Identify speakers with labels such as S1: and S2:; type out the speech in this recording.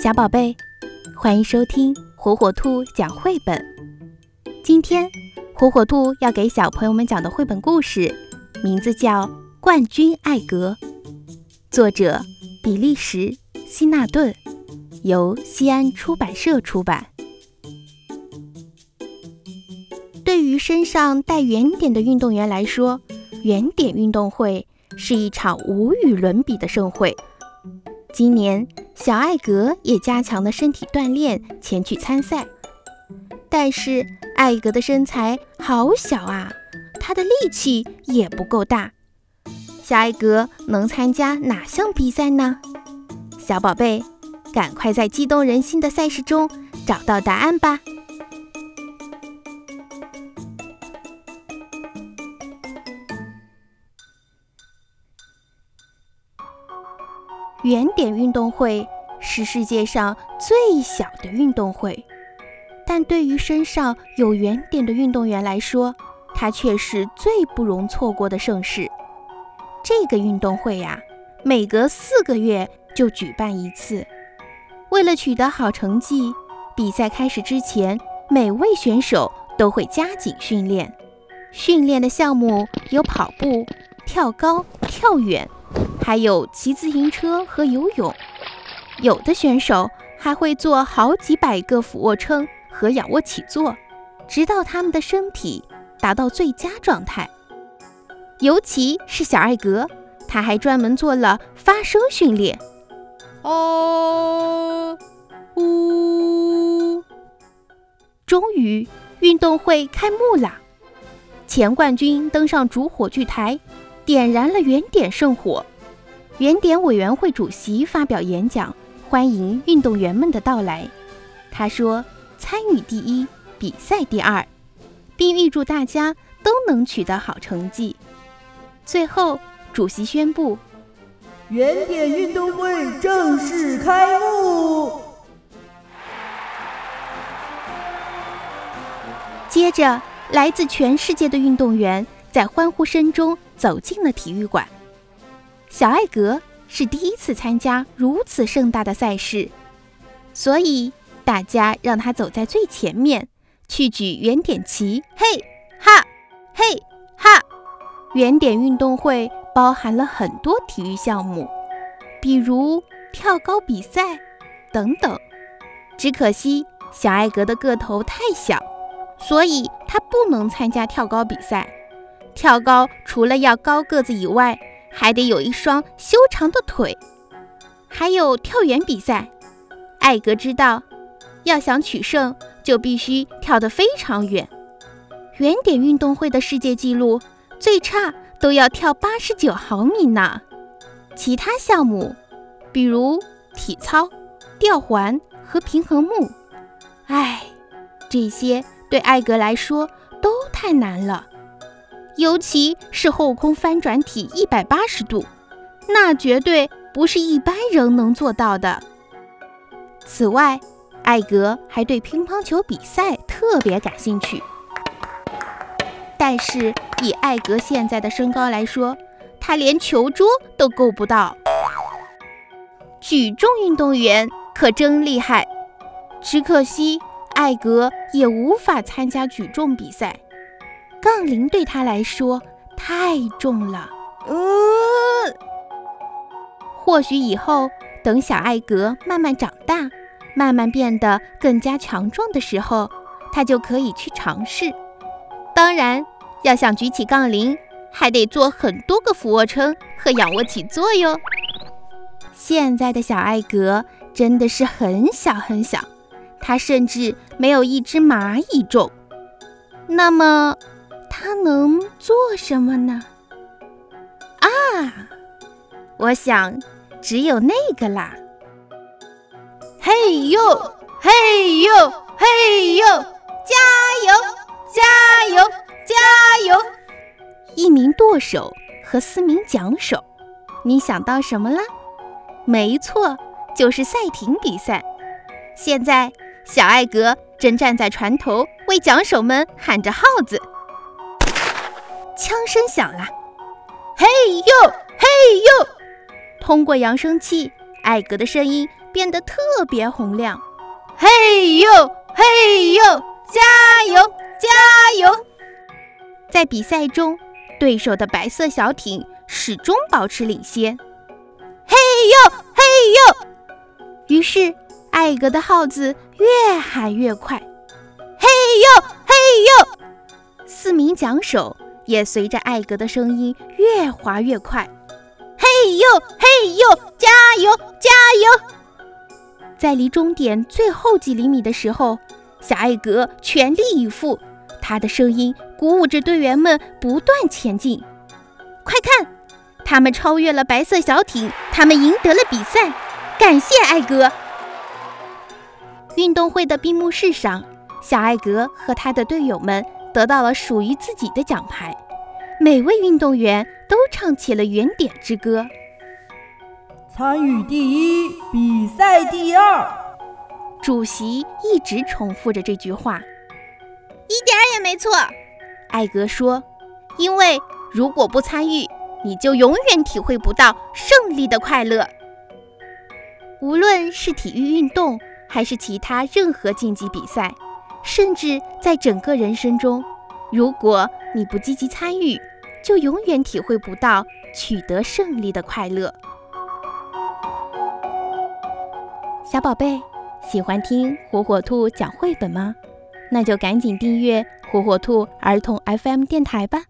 S1: 小宝贝，欢迎收听火火兔讲绘本。今天，火火兔要给小朋友们讲的绘本故事，名字叫《冠军艾格》，作者比利时·希纳顿，由西安出版社出版。对于身上带圆点的运动员来说，圆点运动会是一场无与伦比的盛会。今年，小艾格也加强了身体锻炼，前去参赛。但是，艾格的身材好小啊，他的力气也不够大。小艾格能参加哪项比赛呢？小宝贝，赶快在激动人心的赛事中找到答案吧！圆点运动会是世界上最小的运动会，但对于身上有圆点的运动员来说，它却是最不容错过的盛事。这个运动会呀，每隔四个月就举办一次。为了取得好成绩，比赛开始之前，每位选手都会加紧训练。训练的项目有跑步、跳高、跳远。还有骑自行车和游泳，有的选手还会做好几百个俯卧撑和仰卧起坐，直到他们的身体达到最佳状态。尤其是小艾格，他还专门做了发声训练。哦，呜！终于，运动会开幕了，前冠军登上主火炬台，点燃了圆点圣火。圆点委员会主席发表演讲，欢迎运动员们的到来。他说：“参与第一，比赛第二，并预祝大家都能取得好成绩。”最后，主席宣布：“
S2: 原点运动会正式开幕。”
S1: 接着，来自全世界的运动员在欢呼声中走进了体育馆。小艾格是第一次参加如此盛大的赛事，所以大家让他走在最前面，去举圆点旗。嘿哈，嘿哈！圆点运动会包含了很多体育项目，比如跳高比赛等等。只可惜小艾格的个头太小，所以他不能参加跳高比赛。跳高除了要高个子以外，还得有一双修长的腿，还有跳远比赛。艾格知道，要想取胜，就必须跳得非常远。圆点运动会的世界纪录最差都要跳八十九毫米呢。其他项目，比如体操、吊环和平衡木，唉，这些对艾格来说都太难了。尤其是后空翻转体一百八十度，那绝对不是一般人能做到的。此外，艾格还对乒乓球比赛特别感兴趣。但是以艾格现在的身高来说，他连球桌都够不到。举重运动员可真厉害，只可惜艾格也无法参加举重比赛。杠铃对他来说太重了。呃，或许以后等小艾格慢慢长大，慢慢变得更加强壮的时候，他就可以去尝试。当然，要想举起杠铃，还得做很多个俯卧撑和仰卧起坐哟。现在的小艾格真的是很小很小，它甚至没有一只蚂蚁重。那么。他能做什么呢？啊，我想只有那个啦！
S2: 嘿呦，嘿呦，嘿呦，加油，加油，加油！
S1: 一名舵手和四名桨手，你想到什么了？没错，就是赛艇比赛。现在，小艾格正站在船头，为桨手们喊着号子。枪声响了，嘿呦嘿呦！通过扬声器，艾格的声音变得特别洪亮。
S2: 嘿呦嘿呦，加油加油！
S1: 在比赛中，对手的白色小艇始终保持领先。
S2: 嘿呦嘿呦！
S1: 于是艾格的号子越喊越快。
S2: 嘿呦嘿呦！
S1: 四名桨手也随着艾格的声音越滑越快。
S2: 嘿呦嘿呦，加油加油！
S1: 在离终点最后几厘米的时候，小艾格全力以赴，他的声音鼓舞着队员们不断前进。快看，他们超越了白色小艇，他们赢得了比赛！感谢艾格！运动会的闭幕式上，小艾格和他的队友们得到了属于自己的奖牌。每位运动员都唱起了原点之歌。
S3: 参与第一，比赛第二。
S1: 主席一直重复着这句话，
S2: 一点儿也没错。
S1: 艾格说：“因为如果不参与，你就永远体会不到胜利的快乐。无论是体育运动，还是其他任何竞技比赛，甚至在整个人生中，如果你不积极参与，就永远体会不到取得胜利的快乐。”小宝贝，喜欢听火火兔讲绘本吗？那就赶紧订阅火火兔儿童 FM 电台吧。